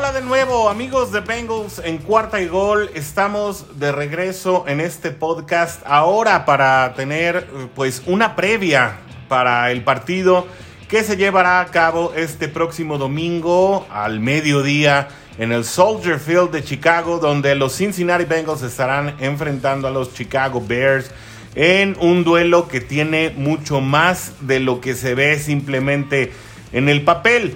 Hola de nuevo amigos de Bengals en cuarta y gol. Estamos de regreso en este podcast ahora para tener pues una previa para el partido que se llevará a cabo este próximo domingo al mediodía en el Soldier Field de Chicago donde los Cincinnati Bengals estarán enfrentando a los Chicago Bears en un duelo que tiene mucho más de lo que se ve simplemente en el papel.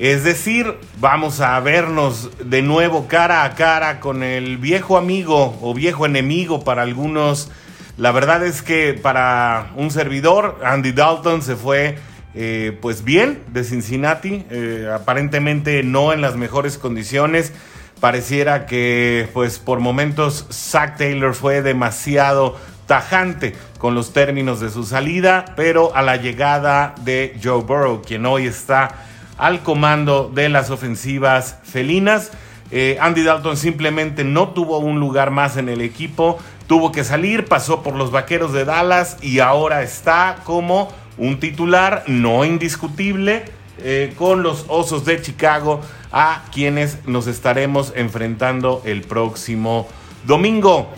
Es decir, vamos a vernos de nuevo cara a cara con el viejo amigo o viejo enemigo para algunos. La verdad es que para un servidor, Andy Dalton se fue eh, pues bien de Cincinnati, eh, aparentemente no en las mejores condiciones. Pareciera que pues por momentos Zach Taylor fue demasiado tajante con los términos de su salida, pero a la llegada de Joe Burrow, quien hoy está al comando de las ofensivas felinas. Eh, Andy Dalton simplemente no tuvo un lugar más en el equipo, tuvo que salir, pasó por los Vaqueros de Dallas y ahora está como un titular no indiscutible eh, con los Osos de Chicago a quienes nos estaremos enfrentando el próximo domingo.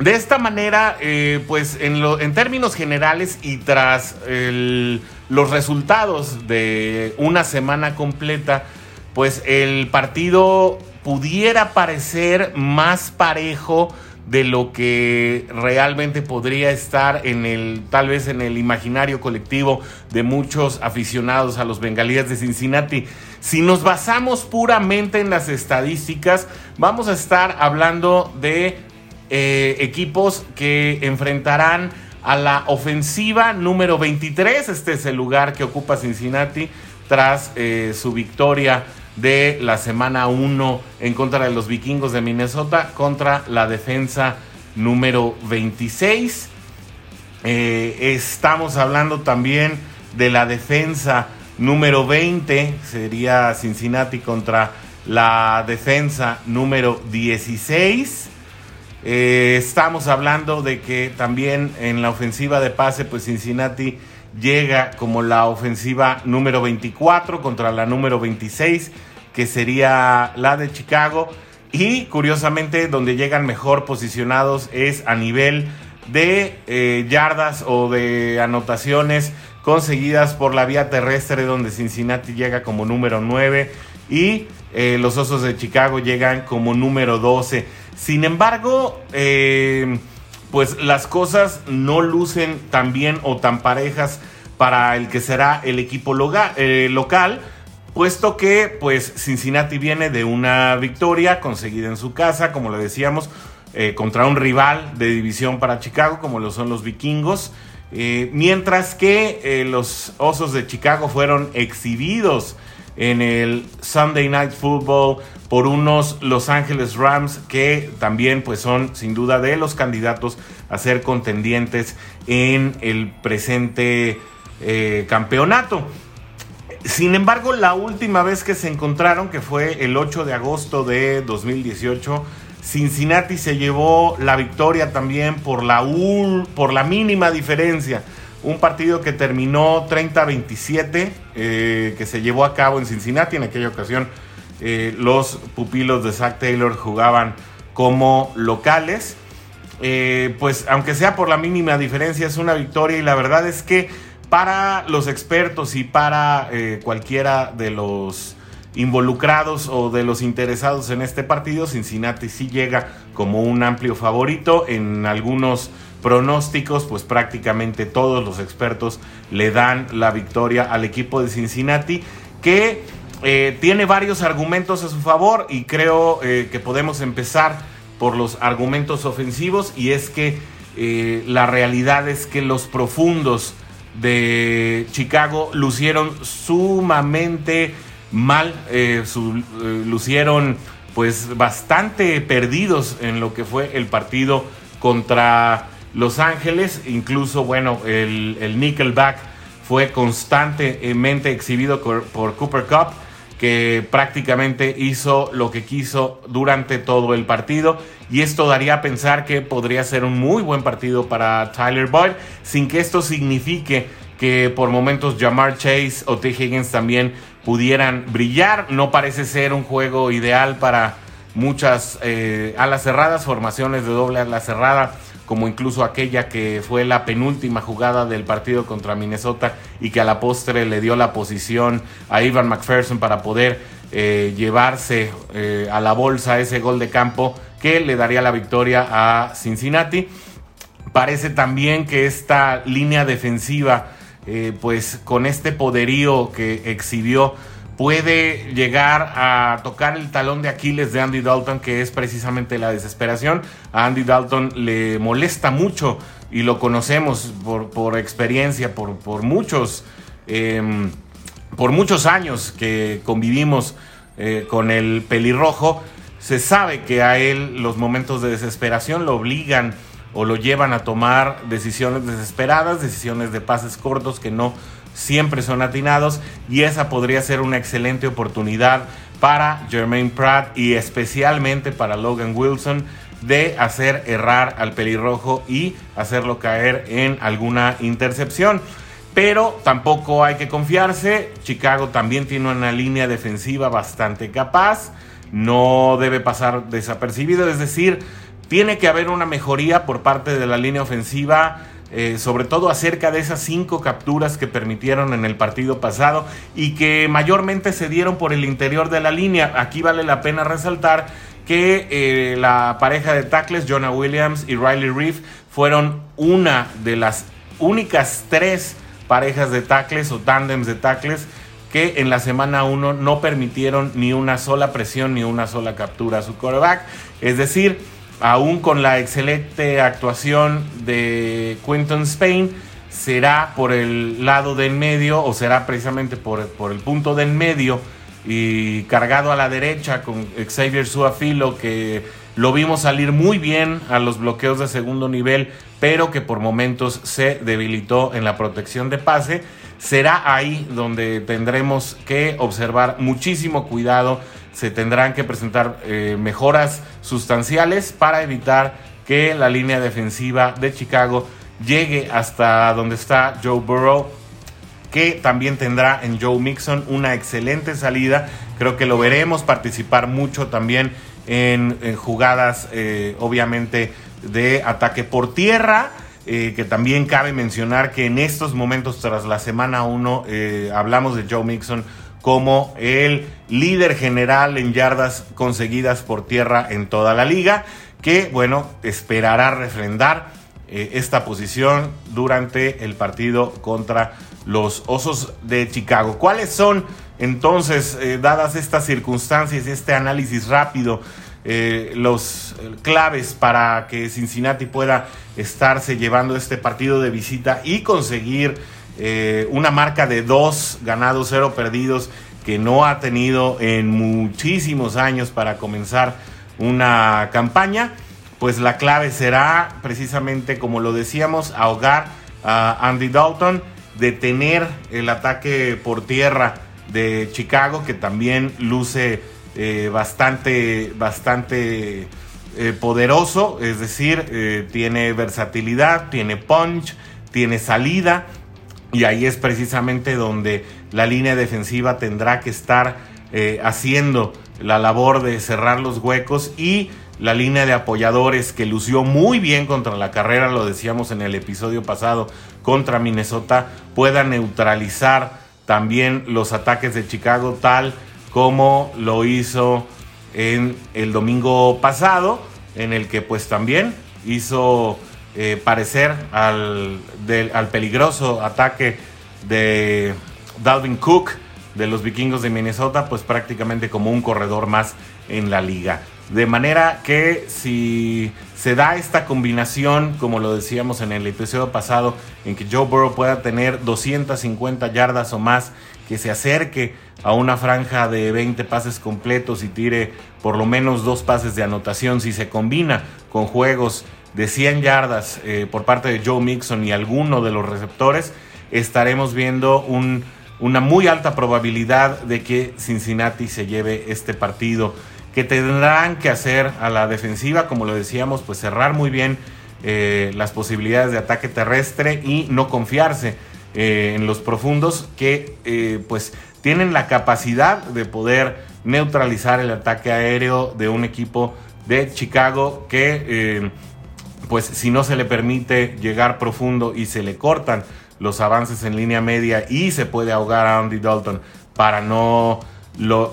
De esta manera, eh, pues en, términos generales y tras los resultados de una semana completa, pues el partido pudiera parecer más parejo de lo que realmente podría estar en el, tal vez en el imaginario colectivo de muchos aficionados a los bengalíes de Cincinnati. Si nos basamos puramente en las estadísticas, vamos a estar hablando de eh, equipos que enfrentarán a la ofensiva número 23. Este es el lugar que ocupa Cincinnati tras eh, su victoria de la semana 1 en contra de los vikingos de Minnesota contra la defensa número 26. Eh, estamos hablando también de la defensa número 20, sería Cincinnati contra la defensa número 16. Eh, estamos hablando de que también en la ofensiva de pase, pues Cincinnati llega como la ofensiva número 24 contra la número 26, que sería la de Chicago. Y curiosamente, donde llegan mejor posicionados es a nivel de eh, yardas o de anotaciones conseguidas por la vía terrestre, donde Cincinnati llega como número 9 y eh, los Osos de Chicago llegan como número 12. Sin embargo, eh, pues las cosas no lucen tan bien o tan parejas para el que será el equipo eh, local, puesto que pues Cincinnati viene de una victoria conseguida en su casa, como lo decíamos, eh, contra un rival de división para Chicago, como lo son los vikingos, mientras que los Osos de Chicago fueron exhibidos en el Sunday Night Football por unos Los Ángeles Rams que también pues son sin duda de los candidatos a ser contendientes en el presente eh, campeonato. Sin embargo, la última vez que se encontraron, que fue el 8 de agosto de 2018, Cincinnati se llevó la victoria también por la, por la mínima diferencia. Un partido que terminó 30-27, eh, que se llevó a cabo en Cincinnati en aquella ocasión eh, los pupilos de Zach Taylor jugaban como locales. Eh, pues aunque sea por la mínima diferencia es una victoria y la verdad es que para los expertos y para cualquiera de los involucrados o de los interesados en este partido, Cincinnati sí llega como un amplio favorito. En algunos pronósticos, pues prácticamente todos los expertos le dan la victoria al equipo de Cincinnati, que eh, tiene varios argumentos a su favor y creo eh, que podemos empezar por los argumentos ofensivos y es que eh, la realidad es que los profundos de Chicago lucieron sumamente mal, lucieron pues bastante perdidos en lo que fue el partido contra Los Ángeles, incluso bueno, el, el Nickelback fue constantemente exhibido por Cooper Cup que prácticamente hizo lo que quiso durante todo el partido y esto daría a pensar que podría ser un muy buen partido para Tyler Boyd sin que esto signifique que por momentos Jamar Chase o T. Higgins también pudieran brillar. No parece ser un juego ideal para muchas eh, alas cerradas, formaciones de doble ala cerrada, como incluso aquella que fue la penúltima jugada del partido contra Minnesota y que a la postre le dio la posición a Ivan McPherson para poder eh, llevarse eh, a la bolsa ese gol de campo que le daría la victoria a Cincinnati. Parece también que esta línea defensiva, pues con este poderío que exhibió, puede llegar a tocar el talón de Aquiles de Andy Dalton, que es precisamente la desesperación. A Andy Dalton le molesta mucho y lo conocemos por, experiencia, por, muchos, em, por muchos años que convivimos eh, con el pelirrojo. Se sabe que a él los momentos de desesperación lo obligan o lo llevan a tomar decisiones desesperadas, decisiones de pases cortos que no siempre son atinados y esa podría ser una excelente oportunidad para Jermaine Pratt y especialmente para Logan Wilson de hacer errar al pelirrojo y hacerlo caer en alguna intercepción. Pero tampoco hay que confiarse. Chicago también tiene una línea defensiva bastante capaz. No debe pasar desapercibido. Es decir, tiene que haber una mejoría por parte de la línea ofensiva eh, sobre todo acerca de esas cinco capturas que permitieron en el partido pasado y que mayormente se dieron por el interior de la línea. Aquí vale la pena resaltar que eh, la pareja de tackles, Jonah Williams y Riley Reef, fueron una de las únicas tres parejas de tackles o tándems de tackles que en la semana 1 no permitieron ni una sola presión ni una sola captura a su quarterback. Es decir, aún con la excelente actuación de Quinton Spain, será por el lado del medio o será precisamente por, por el punto del medio y cargado a la derecha con Xavier Suafilo que lo vimos salir muy bien a los bloqueos de segundo nivel, pero que por momentos se debilitó en la protección de pase. Será ahí donde tendremos que observar muchísimo cuidado se tendrán que presentar eh, mejoras sustanciales para evitar que la línea defensiva de Chicago llegue hasta donde está Joe Burrow, que también tendrá en Joe Mixon una excelente salida. Creo que lo veremos participar mucho también en, jugadas, eh, obviamente, de ataque por tierra. Eh, que también cabe mencionar que en estos momentos, tras la semana 1, hablamos de Joe Mixon como el líder general en yardas conseguidas por tierra en toda la liga, que bueno, esperará refrendar eh, esta posición durante el partido contra los Osos de Chicago. ¿Cuáles son entonces, eh, dadas estas circunstancias y este análisis rápido, eh, los claves para que Cincinnati pueda estarse llevando este partido de visita y conseguir eh, una marca de dos ganados, cero perdidos, que no ha tenido en muchísimos años para comenzar una campaña, pues la clave será precisamente, como lo decíamos, ahogar a Andy Dalton, detener el ataque por tierra de Chicago, que también luce eh, bastante, bastante eh, poderoso, es decir, tiene versatilidad, tiene punch, tiene salida y ahí es precisamente donde la línea defensiva tendrá que estar eh, haciendo la labor de cerrar los huecos y la línea de apoyadores que lució muy bien contra la carrera, lo decíamos en el episodio pasado, contra Minnesota, pueda neutralizar también los ataques de Chicago tal como lo hizo en el domingo pasado, en el que pues también hizo eh, parecer al, al peligroso ataque de Dalvin Cook de los vikingos de Minnesota, pues prácticamente como un corredor más en la liga. De manera que si se da esta combinación, como lo decíamos en el episodio pasado, en que Joe Burrow pueda tener 250 yardas o más, que se acerque a una franja de 20 pases completos y tire por lo menos dos pases de anotación, si se combina con juegos de 100 yardas eh, por parte de Joe Mixon y alguno de los receptores, estaremos viendo una muy alta probabilidad de que Cincinnati se lleve este partido. Que tendrán que hacer a la defensiva, como lo decíamos, pues cerrar muy bien eh, las posibilidades de ataque terrestre y no confiarse eh, en los profundos que pues tienen la capacidad de poder neutralizar el ataque aéreo de un equipo de Chicago que pues si no se le permite llegar profundo y se le cortan los avances en línea media y se puede ahogar a Andy Dalton para no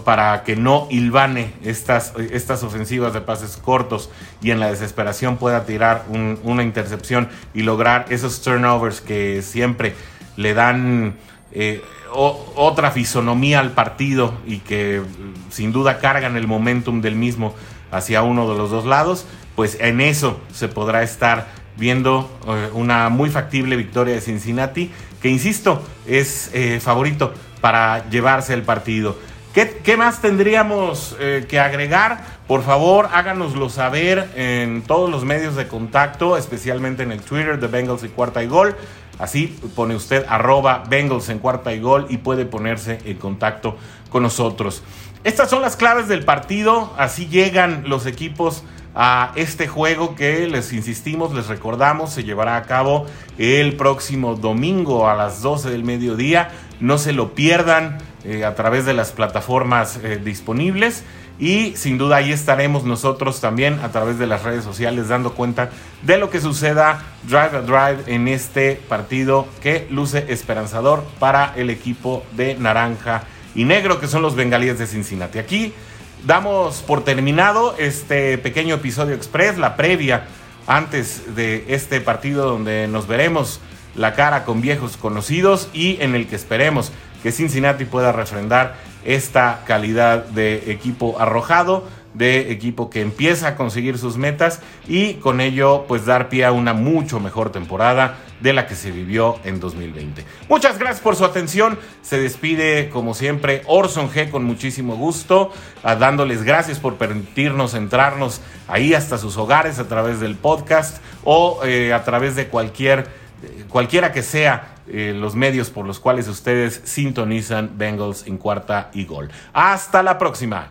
para que no hilvane estas, estas ofensivas de pases cortos y en la desesperación pueda tirar una intercepción y lograr esos turnovers que siempre le dan eh, otra fisonomía al partido y que sin duda cargan el momentum del mismo hacia uno de los dos lados, pues en eso se podrá estar viendo eh, una muy factible victoria de Cincinnati, que insisto, es eh, favorito para llevarse el partido. ¿Qué, más tendríamos eh, que agregar? Por favor, háganoslo saber en todos los medios de contacto, especialmente en el Twitter de Bengals y Cuarta y Gol. Así pone usted arroba Bengals en Cuarta y Gol y puede ponerse en contacto con nosotros. Estas son las claves del partido, así llegan los equipos a este juego que les insistimos, les recordamos, se llevará a cabo el próximo domingo a las 12 del mediodía. No se lo pierdan eh, a través de las plataformas eh, disponibles. Y sin duda ahí estaremos nosotros también a través de las redes sociales dando cuenta de lo que suceda drive a drive en este partido que luce esperanzador para el equipo de naranja y negro que son los bengalíes de Cincinnati. Aquí damos por terminado este pequeño episodio express, la previa antes de este partido donde nos veremos la cara con viejos conocidos y en el que esperemos que Cincinnati pueda refrendar esta calidad de equipo arrojado, de equipo que empieza a conseguir sus metas y con ello pues dar pie a una mucho mejor temporada de la que se vivió en 2020. Muchas gracias por su atención. Se despide como siempre Orson G con muchísimo gusto, dándoles gracias por permitirnos entrarnos ahí hasta sus hogares a través del podcast o eh, a través de cualquier cualquiera que sea eh, los medios por los cuales ustedes sintonizan Bengals en cuarta y gol. Hasta la próxima.